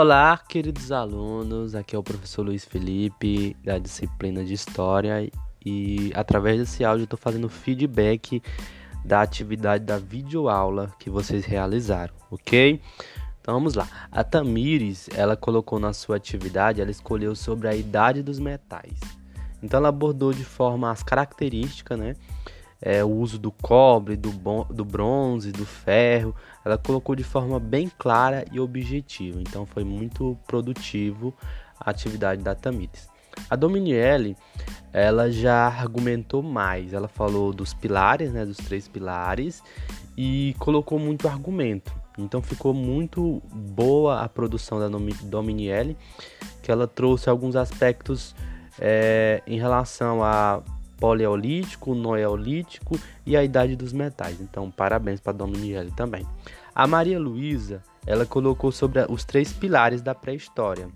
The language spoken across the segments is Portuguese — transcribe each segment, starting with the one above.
Olá, queridos alunos. Aqui é o professor Luiz Felipe, da disciplina de História, e através desse áudio estou fazendo feedback da atividade da videoaula que vocês realizaram, ok? Então vamos lá. A Tamires, ela colocou na sua atividade, ela escolheu sobre a idade dos metais. Então ela abordou de forma as características, né? É, o uso do cobre, do, do bronze, do ferro. Ela colocou de forma bem clara e objetiva. Então foi muito produtivo a atividade da Tamires. A Dominielle, ela já argumentou mais. Ela falou dos pilares, né, dos três pilares, e colocou muito argumento. Então ficou muito boa a produção da Dominielle, que ela trouxe alguns aspectos é, em relação a Paleolítico, Neolítico e a Idade dos Metais. Então, parabéns para a Dominielle também. A Maria Luísa, ela colocou sobre os três pilares da pré-história.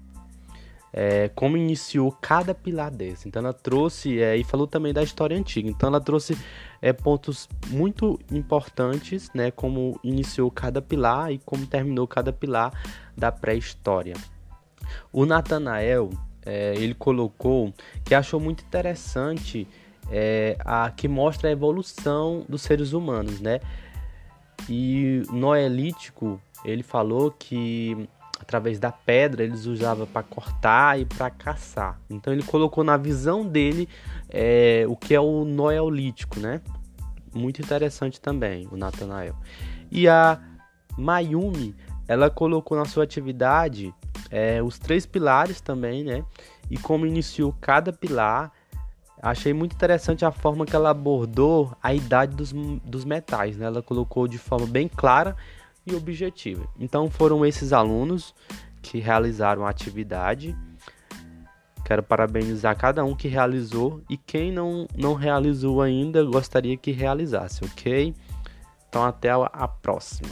É, como iniciou cada pilar desse. Então ela trouxe é, e falou também da história antiga. Então ela trouxe é, pontos muito importantes, né, como iniciou cada pilar e como terminou cada pilar da pré-história. O Natanael é, ele colocou que achou muito interessante é, a, que mostra a evolução dos seres humanos, né? E Noelítico, ele falou que através da pedra eles usavam para cortar e para caçar. Então ele colocou na visão dele é, o que é o Noelítico, né? Muito interessante também, o Natanael. E a Mayumi, ela colocou na sua atividade é, os três pilares também, né? E como iniciou cada pilar Achei muito interessante a forma que ela abordou a idade dos, dos metais, né? Ela colocou de forma bem clara e objetiva. Então foram esses alunos que realizaram a atividade. Quero parabenizar cada um que realizou e quem não, não realizou ainda gostaria que realizasse, ok? Então até a próxima.